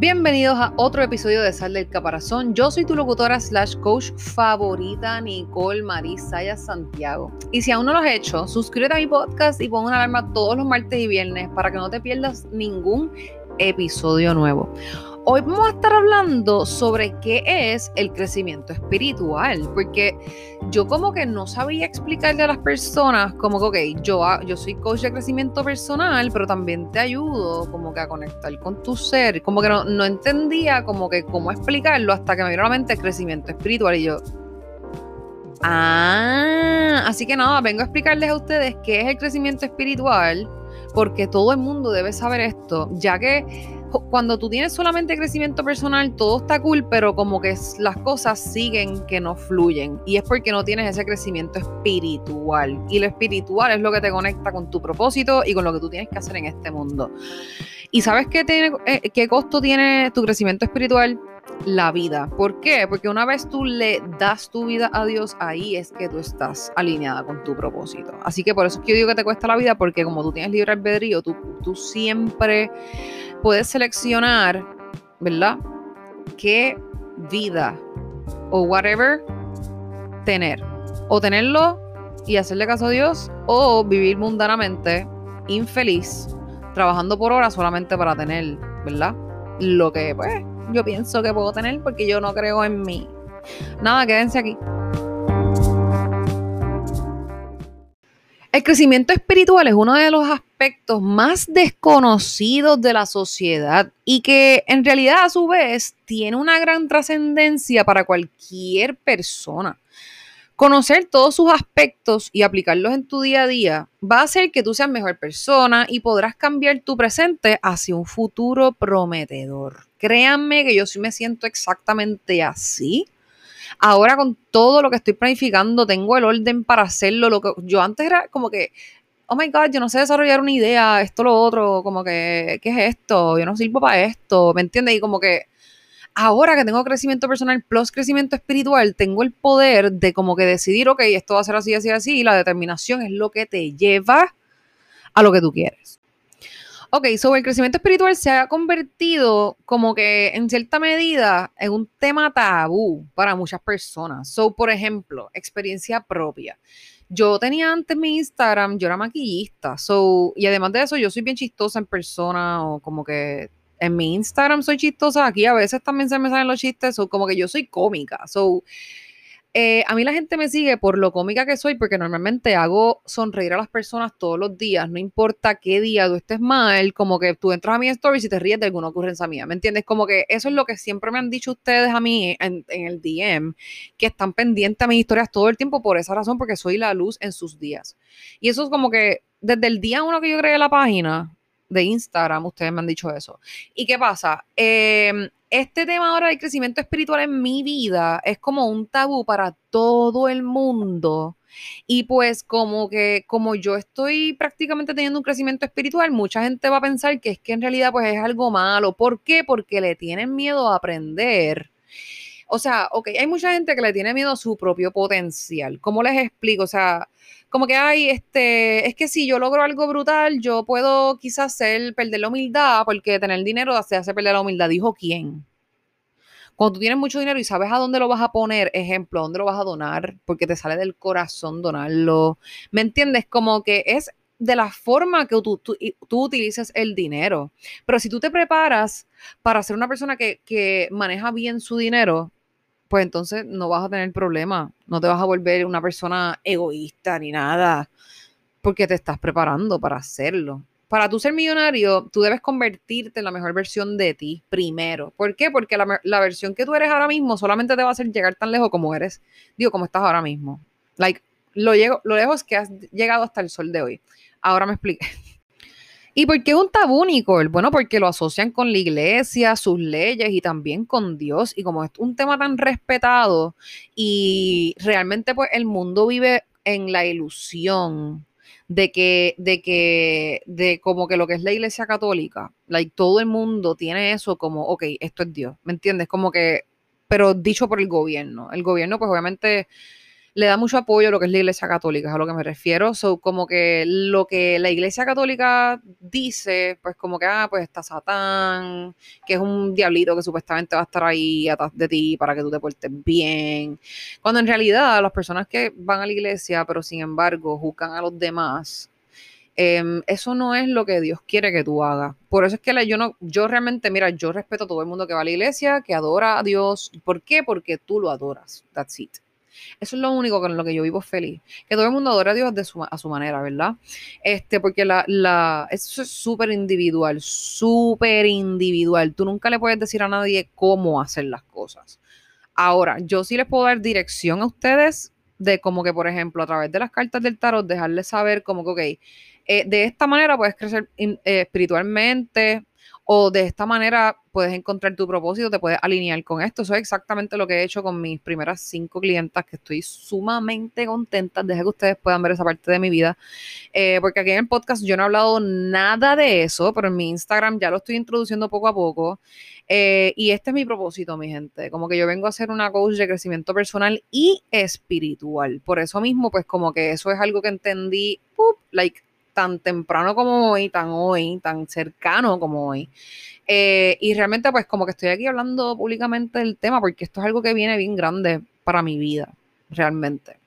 Bienvenidos a otro episodio de Sal del Caparazón. Yo soy tu locutora slash coach favorita, Nicole Marisaya Santiago. Y si aún no lo has hecho, suscríbete a mi podcast y pon una alarma todos los martes y viernes para que no te pierdas ningún episodio nuevo. Hoy vamos a estar hablando sobre qué es el crecimiento espiritual, porque yo como que no sabía explicarle a las personas como que, ok, yo, yo soy coach de crecimiento personal, pero también te ayudo como que a conectar con tu ser, como que no, no entendía como que cómo explicarlo hasta que me vino a la mente el crecimiento espiritual y yo, ah, así que nada, vengo a explicarles a ustedes qué es el crecimiento espiritual, porque todo el mundo debe saber esto, ya que cuando tú tienes solamente crecimiento personal, todo está cool, pero como que las cosas siguen que no fluyen. Y es porque no tienes ese crecimiento espiritual. Y lo espiritual es lo que te conecta con tu propósito y con lo que tú tienes que hacer en este mundo. ¿Y sabes qué, tiene, eh, qué costo tiene tu crecimiento espiritual? la vida. ¿Por qué? Porque una vez tú le das tu vida a Dios, ahí es que tú estás alineada con tu propósito. Así que por eso es que yo digo que te cuesta la vida, porque como tú tienes libre albedrío, tú, tú siempre puedes seleccionar, ¿verdad? ¿Qué vida o whatever tener? O tenerlo y hacerle caso a Dios, o vivir mundanamente, infeliz, trabajando por horas solamente para tener, ¿verdad? Lo que, pues, yo pienso que puedo tener porque yo no creo en mí. Nada, quédense aquí. El crecimiento espiritual es uno de los aspectos más desconocidos de la sociedad y que en realidad a su vez tiene una gran trascendencia para cualquier persona. Conocer todos sus aspectos y aplicarlos en tu día a día va a hacer que tú seas mejor persona y podrás cambiar tu presente hacia un futuro prometedor. Créanme que yo sí me siento exactamente así. Ahora con todo lo que estoy planificando, tengo el orden para hacerlo. Lo que yo antes era como que, oh my God, yo no sé desarrollar una idea, esto, lo otro, como que, ¿qué es esto? Yo no sirvo para esto, ¿me entiendes? Y como que ahora que tengo crecimiento personal plus crecimiento espiritual, tengo el poder de como que decidir, ok, esto va a ser así, así, así, y la determinación es lo que te lleva a lo que tú quieres. Ok, sobre el crecimiento espiritual se ha convertido como que en cierta medida en un tema tabú para muchas personas. So, por ejemplo, experiencia propia. Yo tenía antes mi Instagram, yo era maquillista, so, y además de eso, yo soy bien chistosa en persona o como que en mi Instagram soy chistosa, aquí a veces también se me salen los chistes, o como que yo soy cómica. So, eh, a mí la gente me sigue por lo cómica que soy, porque normalmente hago sonreír a las personas todos los días, no importa qué día tú estés mal, como que tú entras a mi story y te ríes de alguna ocurrencia mía, ¿me entiendes? Como que eso es lo que siempre me han dicho ustedes a mí en, en el DM, que están pendientes a mis historias todo el tiempo por esa razón, porque soy la luz en sus días. Y eso es como que desde el día uno que yo creé la página, de Instagram, ustedes me han dicho eso. ¿Y qué pasa? Em, este tema ahora del crecimiento espiritual en mi vida es como un tabú para todo el mundo. Y pues como que como yo estoy prácticamente teniendo un crecimiento espiritual, mucha gente va a pensar que es que en realidad pues es algo malo. ¿Por qué? Porque le tienen miedo a aprender. O sea, ok, hay mucha gente que le tiene miedo a su propio potencial. ¿Cómo les explico? O sea, como que hay, este, es que si yo logro algo brutal, yo puedo quizás ser, perder la humildad, porque tener dinero se hace perder la humildad. Dijo quién. Cuando tú tienes mucho dinero y sabes a dónde lo vas a poner, ejemplo, dónde lo vas a donar, porque te sale del corazón donarlo. ¿Me entiendes? Como que es de la forma que tú, tú, tú, utilices el dinero. Pero si tú te preparas para ser una persona que, que maneja bien su dinero, pues entonces no vas a tener problema, no te vas a volver una persona egoísta ni nada, porque te estás preparando para hacerlo. Para tú ser millonario, tú debes convertirte en la mejor versión de ti primero. ¿Por qué? Porque la, versión que tú eres ahora mismo solamente te va a hacer llegar tan lejos como eres, digo, como estás ahora mismo. Like, lo, llego, lo lejos que has llegado hasta el sol de hoy. Ahora me expliqué. ¿Y por qué un tabú, Nicole? Bueno, porque lo asocian con la iglesia, sus leyes y también con Dios. Y como es un tema tan respetado y realmente pues el mundo vive en la ilusión de que, de que, de como que lo que es la iglesia católica, like, todo el mundo tiene eso como, ok, esto es Dios, ¿me entiendes? Como que, pero dicho por el gobierno. El gobierno pues obviamente le da mucho apoyo a lo que es la Iglesia Católica, a lo que me refiero. So, como que lo que la Iglesia Católica dice, pues como que, ah, pues está Satán, que es un diablito que supuestamente va a estar ahí atrás de ti para que tú te portes bien. Cuando en realidad las personas que van a la iglesia, pero sin embargo juzgan a los demás, em, eso no es lo que Dios quiere que tú hagas. Por eso es que yo no, yo realmente, mira, yo respeto a todo el mundo que va a la iglesia, que adora a Dios. ¿Por qué? Porque tú lo adoras. That's it. Eso es lo único con lo que yo vivo feliz. Que todo el mundo adora a Dios de su, a su manera, ¿verdad? Este, porque la, la, eso es súper individual, súper individual. Tú nunca le puedes decir a nadie cómo hacer las cosas. Ahora, yo sí les puedo dar dirección a ustedes de como que, por ejemplo, a través de las cartas del tarot, dejarles saber como que, ok, eh, de esta manera puedes crecer eh, espiritualmente, o de esta manera puedes encontrar tu propósito, te puedes alinear con esto. Eso es exactamente lo que he hecho con mis primeras cinco clientas, que estoy sumamente contenta. Deje que ustedes puedan ver esa parte de mi vida. Eh, porque aquí en el podcast yo no he hablado nada de eso, pero en mi Instagram ya lo estoy introduciendo poco a poco. Eh, y este es mi propósito, mi gente. Como que yo vengo a ser una coach de crecimiento personal y espiritual. Por eso mismo, pues como que eso es algo que entendí, like, tan temprano como hoy, tan hoy, tan cercano como hoy. Eh, y realmente pues como que estoy aquí hablando públicamente del tema porque esto es algo que viene bien grande para mi vida, realmente.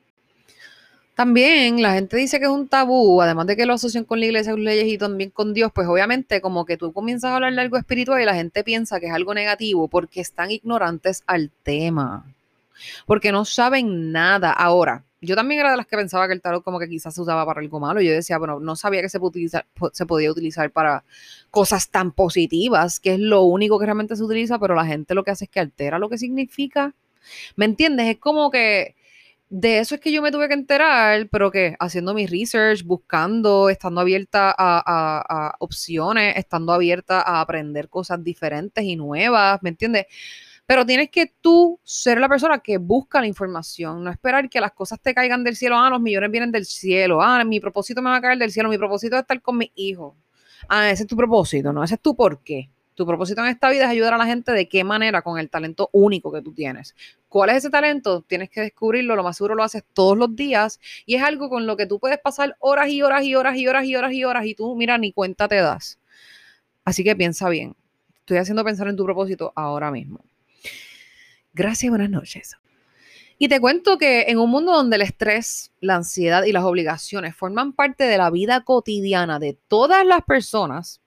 También la gente dice que es un tabú, además de que lo asocian con la iglesia, con leyes y también con Dios, pues obviamente como que tú comienzas a hablar de algo espiritual y la gente piensa que es algo negativo porque están ignorantes al tema, porque no saben nada. Ahora, yo también era de las que pensaba que el tarot como que quizás se usaba para algo malo. Yo decía, bueno, no sabía que se, se podía utilizar para cosas tan positivas, que es lo único que realmente se utiliza, pero la gente lo que hace es que altera lo que significa. ¿Me entiendes? Es como que de eso es que yo me tuve que enterar, pero que haciendo mi research, buscando, estando abierta a, a opciones, estando abierta a aprender cosas diferentes y nuevas, ¿me entiendes? Pero tienes que tú ser la persona que busca la información, no esperar que las cosas te caigan del cielo. Ah, los millones vienen del cielo. Ah, mi propósito me va a caer del cielo. Mi propósito es estar con mis hijos. Ah, ese es tu propósito, ¿no? Ese es tu por qué. Tu propósito en esta vida es ayudar a la gente de qué manera con el talento único que tú tienes. ¿Cuál es ese talento? Tienes que descubrirlo, lo más seguro lo haces todos los días y es algo con lo que tú puedes pasar horas y horas y horas y horas y horas y horas y tú, mira, ni cuenta te das. Así que piensa bien. Estoy haciendo pensar en tu propósito ahora mismo. Gracias, buenas noches. Y te cuento que en un mundo donde el estrés, la ansiedad y las obligaciones forman parte de la vida cotidiana de todas las personas,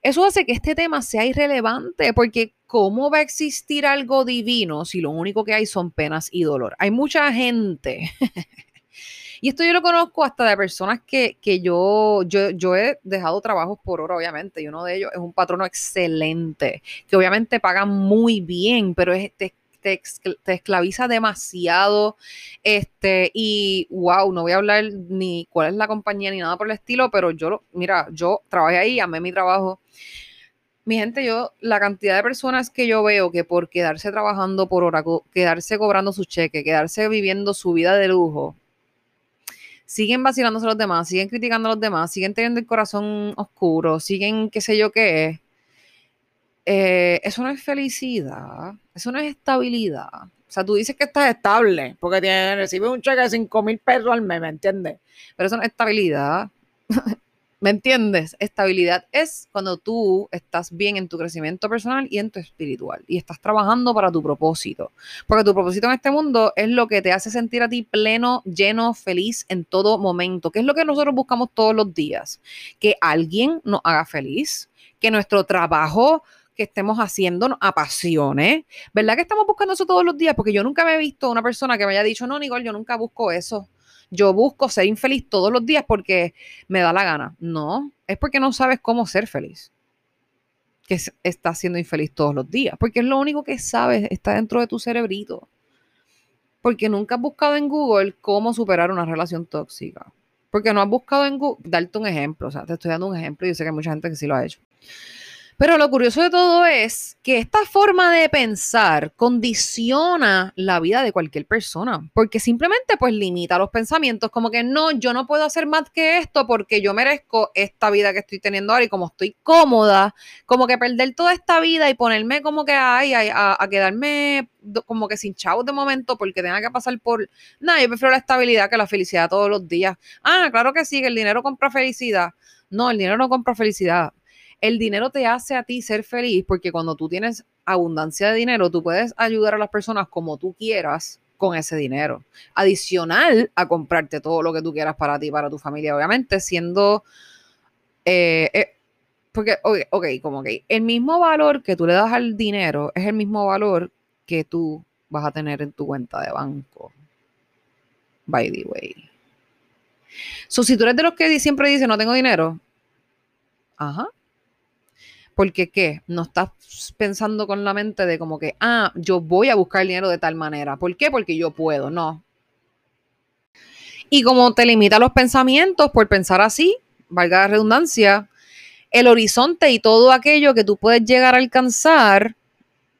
eso hace que este tema sea irrelevante porque ¿cómo va a existir algo divino si lo único que hay son penas y dolor? Hay mucha gente. y esto yo lo conozco hasta de personas que, yo, yo, yo he dejado trabajos por hora, obviamente, y uno de ellos es un patrono excelente, que obviamente paga muy bien, pero es, te, esclaviza demasiado. Este, y wow, no voy a hablar ni cuál es la compañía ni nada por el estilo, pero yo, mira, yo trabajé ahí, amé mi trabajo. Mi gente, yo, la cantidad de personas que yo veo que por quedarse trabajando por hora, quedarse cobrando su cheque, quedarse viviendo su vida de lujo, siguen vacilándose los demás, siguen criticando a los demás, siguen teniendo el corazón oscuro, siguen qué sé yo qué es. Eh, eso no es felicidad, eso no es estabilidad. O sea, tú dices que estás estable porque tienes, recibes un cheque de 5 mil pesos al mes, ¿me entiendes? Pero eso no es estabilidad. ¿Me entiendes? Estabilidad es cuando tú estás bien en tu crecimiento personal y en tu espiritual y estás trabajando para tu propósito. Porque tu propósito en este mundo es lo que te hace sentir a ti pleno, lleno, feliz en todo momento. ¿Qué es lo que nosotros buscamos todos los días? Que alguien nos haga feliz, que nuestro trabajo que estemos haciendo nos apasione. ¿Verdad que estamos buscando eso todos los días? Porque yo nunca me he visto una persona que me haya dicho, no, Nicole, yo nunca busco eso. Yo busco ser infeliz todos los días porque me da la gana. No, es porque no sabes cómo ser feliz. Que estás siendo infeliz todos los días. Porque es lo único que sabes, está dentro de tu cerebrito. Porque nunca has buscado en Google cómo superar una relación tóxica. Porque no has buscado en Google, darte un ejemplo, o sea, te estoy dando un ejemplo y yo sé que hay mucha gente que sí lo ha hecho. Pero lo curioso de todo es que esta forma de pensar condiciona la vida de cualquier persona, porque simplemente pues limita los pensamientos, como que no, yo no puedo hacer más que esto porque yo merezco esta vida que estoy teniendo ahora y como estoy cómoda, como que perder toda esta vida y ponerme como que ay, a, a, quedarme como que sin chavos de momento porque tenga que pasar por... No, yo prefiero la estabilidad que la felicidad todos los días. Ah, claro que sí, que el dinero compra felicidad. No, el dinero no compra felicidad el dinero te hace a ti ser feliz porque cuando tú tienes abundancia de dinero, tú puedes ayudar a las personas como tú quieras con ese dinero. Adicional a comprarte todo lo que tú quieras para ti, para tu familia, obviamente, siendo... Eh, eh, porque, ok, como que el mismo valor que tú le das al dinero es el mismo valor que tú vas a tener en tu cuenta de banco. By the way. So, si tú eres de los que siempre dicen no tengo dinero, ajá, porque qué, no estás pensando con la mente de como que, ah, yo voy a buscar dinero de tal manera. ¿Por qué? Porque yo puedo, no. Y como te limita los pensamientos por pensar así, valga la redundancia, el horizonte y todo aquello que tú puedes llegar a alcanzar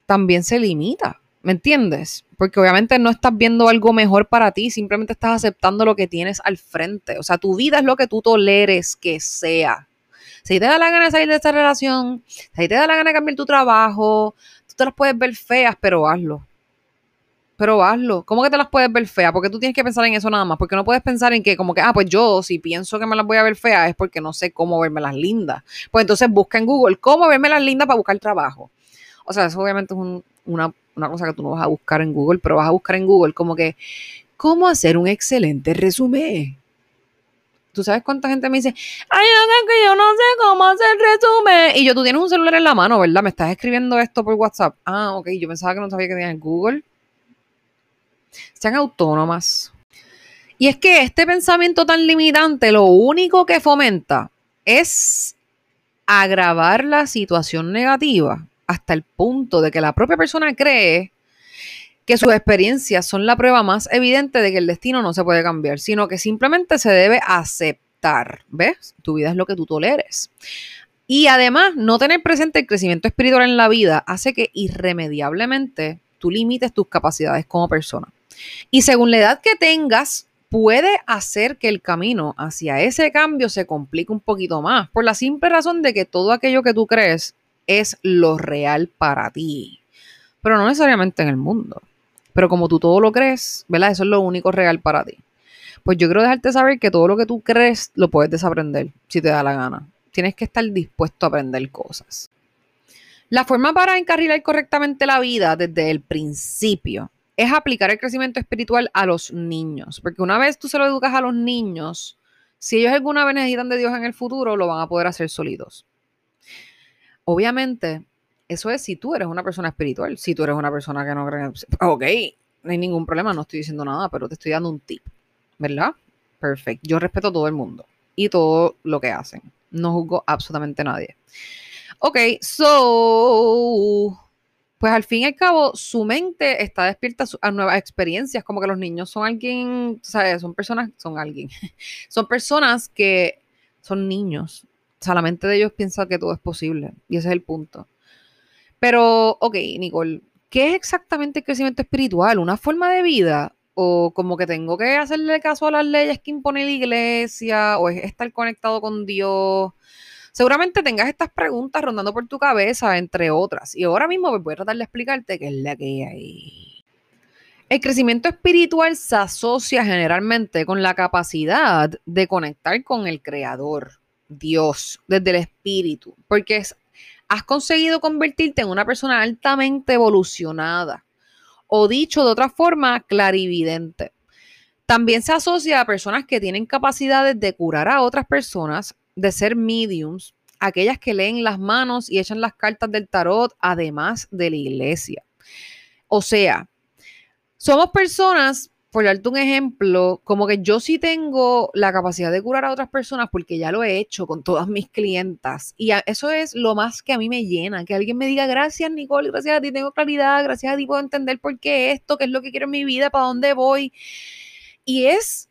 también se limita. ¿Me entiendes? Porque obviamente no estás viendo algo mejor para ti, simplemente estás aceptando lo que tienes al frente. O sea, tu vida es lo que tú toleres que sea. Si te da la gana de salir de esta relación, si te da la gana de cambiar tu trabajo, tú te las puedes ver feas, pero hazlo. Pero hazlo. ¿Cómo que te las puedes ver feas? Porque tú tienes que pensar en eso nada más. Porque no puedes pensar en que, como que, ah, pues yo, si pienso que me las voy a ver feas, es porque no sé cómo verme las lindas. Pues entonces busca en Google cómo verme las lindas para buscar trabajo. O sea, eso obviamente es una, una cosa que tú no vas a buscar en Google, pero vas a buscar en Google como que, ¿cómo hacer un excelente resumen? ¿Tú sabes cuánta gente me dice, ay, que yo no sé cómo hacer resumen? Y yo, tú tienes un celular en la mano, ¿verdad? Me estás escribiendo esto por WhatsApp. Ah, ok, yo pensaba que no sabía que tenías Google. Sean autónomas. Y es que este pensamiento tan limitante lo único que fomenta es agravar la situación negativa hasta el punto de que la propia persona cree que sus experiencias son la prueba más evidente de que el destino no se puede cambiar, sino que simplemente se debe aceptar. ¿Ves? Tu vida es lo que tú toleres. Y además, no tener presente el crecimiento espiritual en la vida hace que irremediablemente tú limites tus capacidades como persona. Y según la edad que tengas, puede hacer que el camino hacia ese cambio se complique un poquito más, por la simple razón de que todo aquello que tú crees es lo real para ti, pero no necesariamente en el mundo. Pero como tú todo lo crees, ¿verdad? Eso es lo único real para ti. Pues yo quiero dejarte saber que todo lo que tú crees lo puedes desaprender si te da la gana. Tienes que estar dispuesto a aprender cosas. La forma para encarrilar correctamente la vida desde el principio es aplicar el crecimiento espiritual a los niños. Porque una vez tú se lo educas a los niños, si ellos alguna vez necesitan de Dios en el futuro, lo van a poder hacer sólidos. Obviamente, eso es si tú eres una persona espiritual. Si tú eres una persona que no cree. Ok, no hay ningún problema, no estoy diciendo nada, pero te estoy dando un tip. ¿Verdad? Perfecto. Yo respeto a todo el mundo y todo lo que hacen. No juzgo absolutamente a nadie. Ok, so. Pues al fin y al cabo, su mente está despierta a nuevas experiencias, como que los niños son alguien, ¿sabes? Son personas, son alguien, son personas que son niños. O sea, la mente de ellos piensa que todo es posible y ese es el punto. Pero, ok, Nicole, ¿qué es exactamente el crecimiento espiritual? ¿Una forma de vida? ¿O como que tengo que hacerle caso a las leyes que impone la iglesia? ¿O es estar conectado con Dios? Seguramente tengas estas preguntas rondando por tu cabeza, entre otras. Y ahora mismo voy a tratar de explicarte qué es la que hay. El crecimiento espiritual se asocia generalmente con la capacidad de conectar con el Creador, Dios, desde el espíritu, porque es has conseguido convertirte en una persona altamente evolucionada o dicho de otra forma, clarividente. También se asocia a personas que tienen capacidades de curar a otras personas, de ser mediums, aquellas que leen las manos y echan las cartas del tarot, además de la iglesia. O sea, somos personas por darte un ejemplo, como que yo sí tengo la capacidad de curar a otras personas porque ya lo he hecho con todas mis clientas. Y eso es lo más que a mí me llena, que alguien me diga, gracias Nicole, gracias a ti tengo claridad, gracias a ti puedo entender por qué esto, qué es lo que quiero en mi vida, para dónde voy. Y es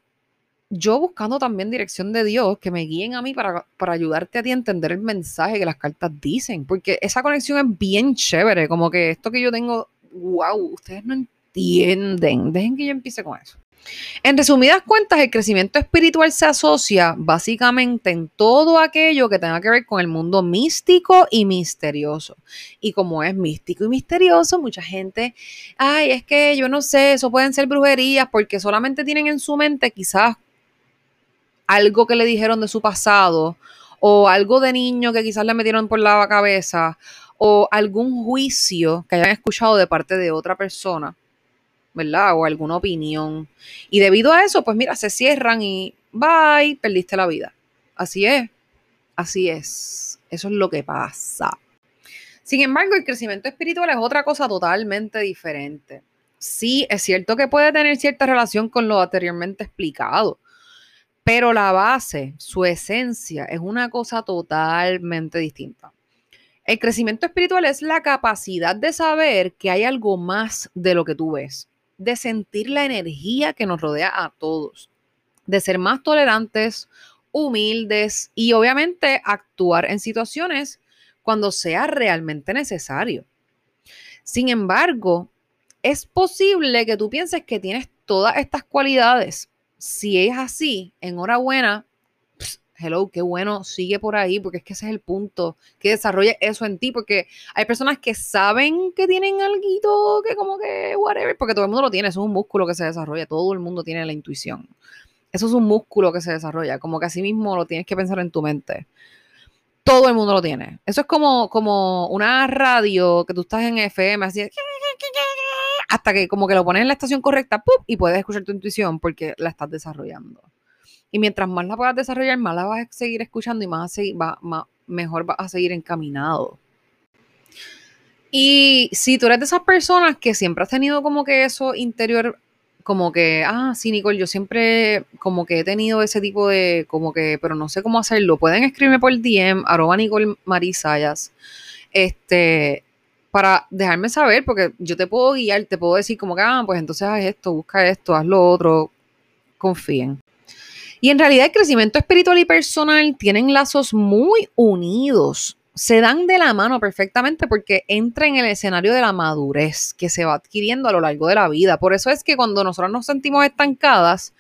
yo buscando también dirección de Dios, que me guíen a mí para, para, ayudarte a ti a entender el mensaje que las cartas dicen, porque esa conexión es bien chévere, como que esto que yo tengo, wow, ustedes no entienden, dejen que yo empiece con eso. En resumidas cuentas, el crecimiento espiritual se asocia básicamente en todo aquello que tenga que ver con el mundo místico y misterioso. Y como es místico y misterioso, mucha gente, ay, es que yo no sé, eso pueden ser brujerías porque solamente tienen en su mente quizás algo que le dijeron de su pasado o algo de niño que quizás le metieron por la cabeza o algún juicio que hayan escuchado de parte de otra persona ¿verdad? O alguna opinión. Y debido a eso, pues mira, se cierran y bye, perdiste la vida. Así es, así es. Eso es lo que pasa. Sin embargo, el crecimiento espiritual es otra cosa totalmente diferente. Sí, es cierto que puede tener cierta relación con lo anteriormente explicado, pero la base, su esencia, es una cosa totalmente distinta. El crecimiento espiritual es la capacidad de saber que hay algo más de lo que tú ves de sentir la energía que nos rodea a todos, de ser más tolerantes, humildes y obviamente actuar en situaciones cuando sea realmente necesario. Sin embargo, es posible que tú pienses que tienes todas estas cualidades. Si es así, enhorabuena, hello, qué bueno, sigue por ahí, porque es que ese es el punto, que desarrolle eso en ti, porque hay personas que saben que tienen algo que como que, whatever, porque todo el mundo lo tiene, eso es un músculo que se desarrolla, todo el mundo tiene la intuición. Eso es un músculo que se desarrolla, como que así mismo lo tienes que pensar en tu mente. Todo el mundo lo tiene. Eso es como, como una radio que tú estás en FM, así hasta que como que lo pones en la estación correcta y puedes escuchar tu intuición porque la estás desarrollando. Y mientras más la puedas desarrollar, más la vas a seguir escuchando y más, a seguir, va, mejor vas a seguir encaminado. Y si tú eres de esas personas que siempre has tenido como que eso interior, como que, ah, sí, Nicole, yo siempre como que he tenido ese tipo de, como que, pero no sé cómo hacerlo, pueden escribirme por DM, arroba Nicole Marisayas, este, para dejarme saber, porque yo te puedo guiar, te puedo decir como que, ah, pues entonces haz esto, busca esto, haz lo otro, confíen. Y en realidad el crecimiento espiritual y personal tienen lazos muy unidos. Se dan de la mano perfectamente porque entra en el escenario de la madurez que se va adquiriendo a lo largo de la vida. Por eso es que cuando nosotros nos sentimos estancadas,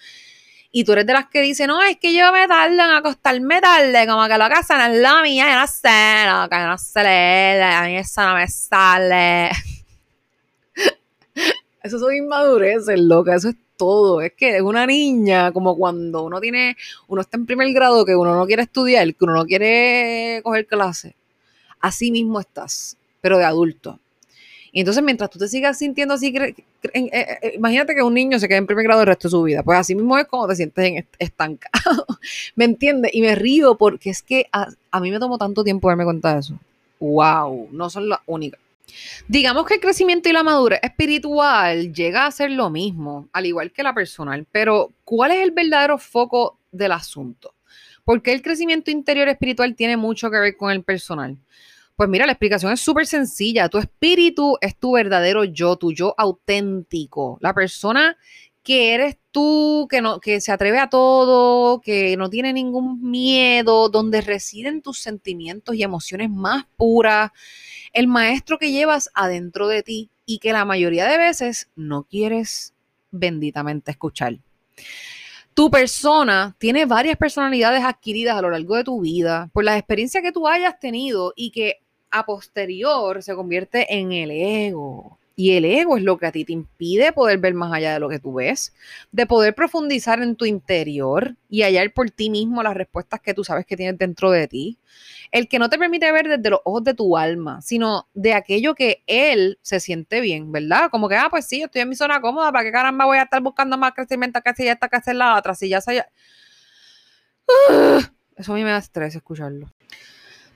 y tú eres de las que dicen, no, es que yo me tardo en acostarme tarde, como que la casa no es la mía, yo no sé, no, que no se lee, a mí eso no me sale. Eso son inmadureces, loca, eso es todo. Es que es una niña, como cuando uno tiene, uno está en primer grado, que uno no quiere estudiar, que uno no quiere coger clase. Así mismo estás, pero de adulto. Y entonces, mientras tú te sigas sintiendo así, eh, eh, imagínate que un niño se quede en primer grado el resto de su vida. Pues así mismo es como te sientes estancado. ¿Me entiendes? Y me río porque es que a, a mí me tomó tanto tiempo darme cuenta de eso. ¡Wow! No son las únicas. Digamos que el crecimiento y la madurez espiritual llega a ser lo mismo, al igual que la personal, pero ¿cuál es el verdadero foco del asunto? ¿Por qué el crecimiento interior espiritual tiene mucho que ver con el personal? Pues mira, la explicación es súper sencilla. Tu espíritu es tu verdadero yo, tu yo auténtico. La persona que eres tú, que, no, que se atreve a todo, que no tiene ningún miedo, donde residen tus sentimientos y emociones más puras, el maestro que llevas adentro de ti y que la mayoría de veces no quieres benditamente escuchar. Tu persona tiene varias personalidades adquiridas a lo largo de tu vida por las experiencias que tú hayas tenido y que a posterior se convierte en el ego. Y el ego es lo que a ti te impide poder ver más allá de lo que tú ves, de poder profundizar en tu interior y hallar por ti mismo las respuestas que tú sabes que tienes dentro de ti. El que no te permite ver desde los ojos de tu alma, sino de aquello que él se siente bien, ¿verdad? Como que, ah, pues sí, yo estoy en mi zona cómoda, ¿para qué caramba voy a estar buscando más crecimiento que si ya está que hacer la otra? Si ya se... Eso a mí me da estrés escucharlo.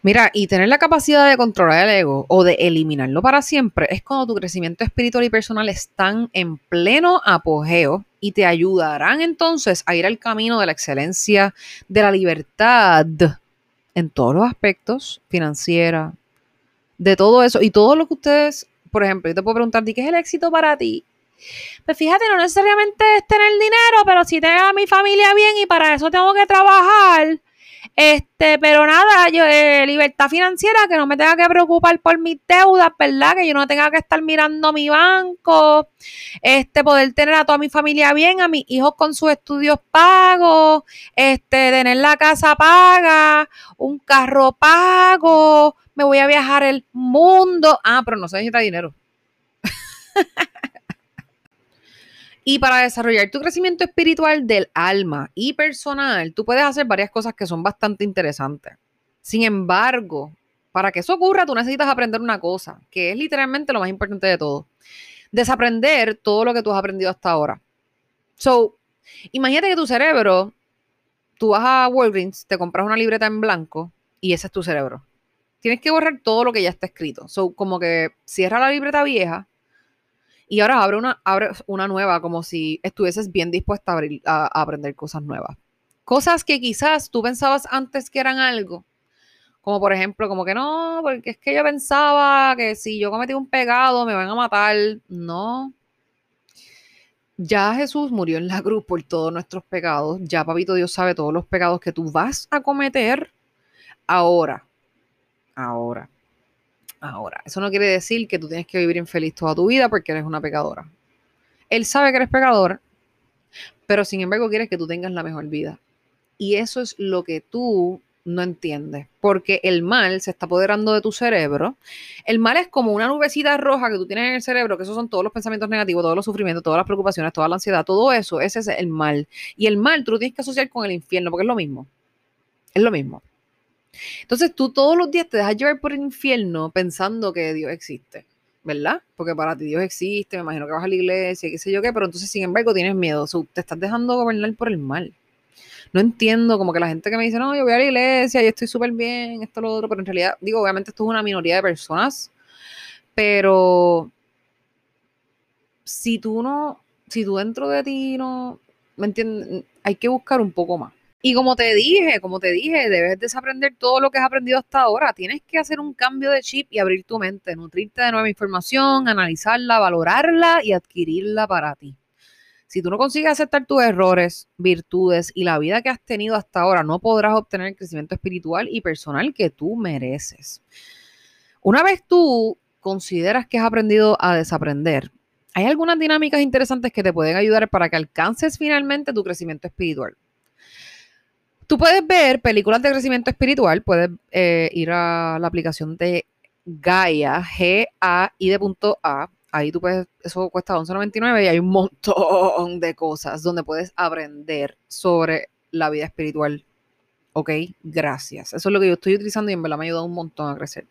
Mira, y tener la capacidad de controlar el ego o de eliminarlo para siempre es cuando tu crecimiento espiritual y personal están en pleno apogeo y te ayudarán entonces a ir al camino de la excelencia, de la libertad en todos los aspectos, financiera, de todo eso y todo lo que ustedes, por ejemplo, yo te puedo preguntar, ¿qué es el éxito para ti? pues fíjate, no necesariamente es tener dinero, pero sí tener a mi familia bien y para eso tengo que trabajar. Este, pero nada, yo, eh, libertad financiera, que no me tenga que preocupar por mis deudas, ¿verdad? Que yo no tenga que estar mirando mi banco, este, poder tener a toda mi familia bien, a mis hijos con sus estudios pagos, este, tener la casa paga, un carro pago, me voy a viajar el mundo. Ah, pero no se necesita dinero. Y para desarrollar tu crecimiento espiritual del alma y personal, tú puedes hacer varias cosas que son bastante interesantes. Sin embargo, para que eso ocurra, tú necesitas aprender una cosa, que es literalmente lo más importante de todo. Desaprender todo lo que tú has aprendido hasta ahora. So, imagínate que tu cerebro, tú vas a Walgreens, te compras una libreta en blanco y ese es tu cerebro. Tienes que borrar todo lo que ya está escrito. So, como que cierra la libreta vieja y ahora abre una, abre una nueva, como si estuvieses bien dispuesta a, abrir, a, aprender cosas nuevas. Cosas que quizás tú pensabas antes que eran algo. Como por ejemplo, como que no, porque es que yo pensaba que si yo cometí un pecado me van a matar. No. Ya Jesús murió en la cruz por todos nuestros pecados. Ya Papito Dios sabe todos los pecados que tú vas a cometer. Ahora, ahora, Ahora, eso no quiere decir que tú tienes que vivir infeliz toda tu vida porque eres una pecadora. Él sabe que eres pecador, pero sin embargo quiere que tú tengas la mejor vida. Y eso es lo que tú no entiendes, porque el mal se está apoderando de tu cerebro. El mal es como una nubecita roja que tú tienes en el cerebro, que esos son todos los pensamientos negativos, todos los sufrimientos, todas las preocupaciones, toda la ansiedad, todo eso, ese es el mal. Y el mal tú lo tienes que asociar con el infierno, porque es lo mismo. Es lo mismo. Entonces tú todos los días te dejas llevar por el infierno pensando que Dios existe, ¿verdad? Porque para ti Dios existe, me imagino que vas a la iglesia, qué sé yo qué, pero entonces sin embargo tienes miedo, te estás dejando gobernar por el mal. No entiendo, como que la gente que me dice, no, yo voy a la iglesia y estoy súper bien, esto, lo otro, pero en realidad, digo, obviamente esto es una minoría de personas, pero si tú no, si tú dentro de ti no, ¿me entiendes? Hay que buscar un poco más. Y como te dije, como te dije, debes desaprender todo lo que has aprendido hasta ahora. Tienes que hacer un cambio de chip y abrir tu mente, nutrirte de nueva información, analizarla, valorarla y adquirirla para ti. Si tú no consigues aceptar tus errores, virtudes y la vida que has tenido hasta ahora, no podrás obtener el crecimiento espiritual y personal que tú mereces. Una vez tú consideras que has aprendido a desaprender, hay algunas dinámicas interesantes que te pueden ayudar para que alcances finalmente tu crecimiento espiritual. Tú puedes ver películas de crecimiento espiritual, puedes eh, ir a la aplicación de Gaia, G-A-I de punto A. Ahí tú puedes, eso cuesta 11.99 y hay un montón de cosas donde puedes aprender sobre la vida espiritual. Ok, gracias. Eso es lo que yo estoy utilizando y en verdad me ha ayudado un montón a crecer.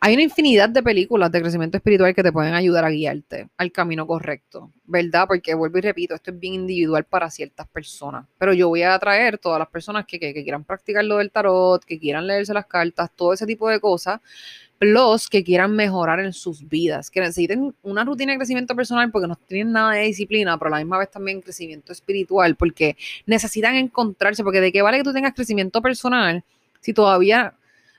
Hay una infinidad de películas de crecimiento espiritual que te pueden ayudar a guiarte al camino correcto, ¿verdad? Porque vuelvo y repito, esto es bien individual para ciertas personas, pero yo voy a atraer todas las personas que, quieran practicar lo del tarot, que quieran leerse las cartas, todo ese tipo de cosas, los que quieran mejorar en sus vidas, que necesiten una rutina de crecimiento personal porque no tienen nada de disciplina, pero a la misma vez también crecimiento espiritual, porque necesitan encontrarse, porque de qué vale que tú tengas crecimiento personal si todavía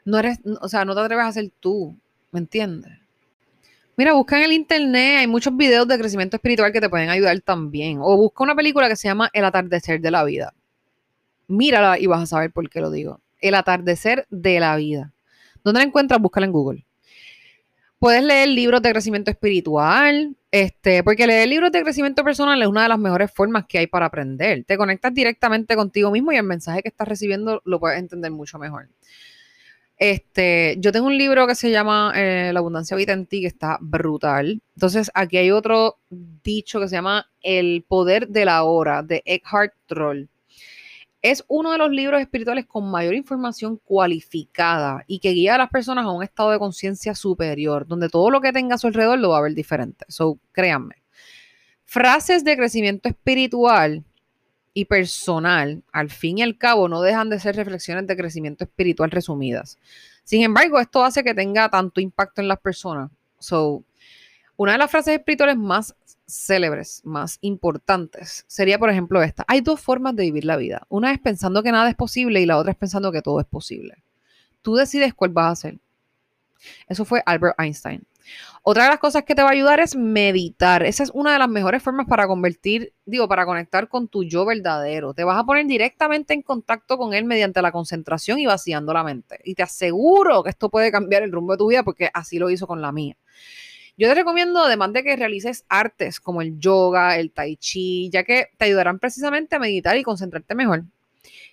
no eres, o sea, no te atreves a ser tú, ¿me entiendes? Mira, busca en el internet, hay muchos videos de crecimiento espiritual que te pueden ayudar también. O busca una película que se llama El atardecer de la vida. Mírala y vas a saber por qué lo digo. El atardecer de la vida. ¿Dónde la encuentras? Búscala en Google. Puedes leer libros de crecimiento espiritual, este, porque leer libros de crecimiento personal es una de las mejores formas que hay para aprender. Te conectas directamente contigo mismo y el mensaje que estás recibiendo lo puedes entender mucho mejor. Este, yo tengo un libro que se llama eh, La abundancia habita en ti, que está brutal. Entonces, aquí hay otro dicho que se llama El poder de la hora, de Eckhart Troll. Es uno de los libros espirituales con mayor información cualificada y que guía a las personas a un estado de conciencia superior, donde todo lo que tenga a su alrededor lo va a ver diferente. So, créanme. Frases de crecimiento espiritual y personal, al fin y al cabo, no dejan de ser reflexiones de crecimiento espiritual resumidas. Sin embargo, esto hace que tenga tanto impacto en las personas. So, una de las frases espirituales más célebres, más importantes, sería, por ejemplo, esta. Hay dos formas de vivir la vida. Una es pensando que nada es posible y la otra es pensando que todo es posible. Tú decides cuál vas a hacer. Eso fue Albert Einstein. Otra de las cosas que te va a ayudar es meditar. Esa es una de las mejores formas para convertir, digo, para conectar con tu yo verdadero. Te vas a poner directamente en contacto con él mediante la concentración y vaciando la mente. Y te aseguro que esto puede cambiar el rumbo de tu vida porque así lo hizo con la mía. Yo te recomiendo, además de que realices artes como el yoga, el tai chi, ya que te ayudarán precisamente a meditar y concentrarte mejor.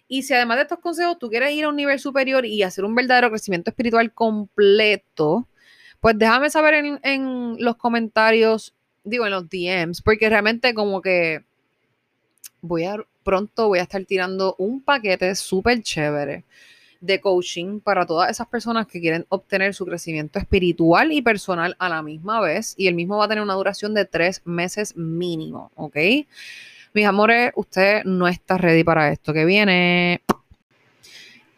Y si además de estos consejos tú quieres ir a un nivel superior y hacer un verdadero crecimiento espiritual completo, pues déjame saber en, los comentarios, digo en los DMs, porque realmente como que voy a pronto voy a estar tirando un paquete súper chévere de coaching para todas esas personas que quieren obtener su crecimiento espiritual y personal a la misma vez. Y el mismo va a tener una duración de tres meses mínimo, ¿ok? Mis amores, usted no está ready para esto que viene.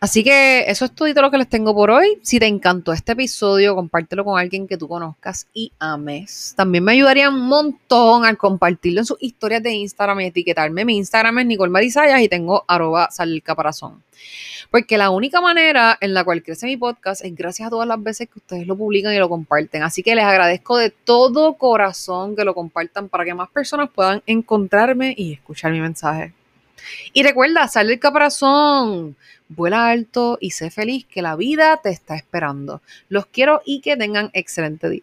Así que eso es todo lo que les tengo por hoy. Si te encantó este episodio, compártelo con alguien que tú conozcas y ames. También me ayudaría un montón al compartirlo en sus historias de Instagram y etiquetarme. Mi Instagram es Nicole Marisayas y tengo arroba caparazón. Porque la única manera en la cual crece mi podcast es gracias a todas las veces que ustedes lo publican y lo comparten. Así que les agradezco de todo corazón que lo compartan para que más personas puedan encontrarme y escuchar mi mensaje. Y recuerda, sal del caparazón vuela alto y sé feliz que la vida te está esperando. Los quiero y que tengan excelente día.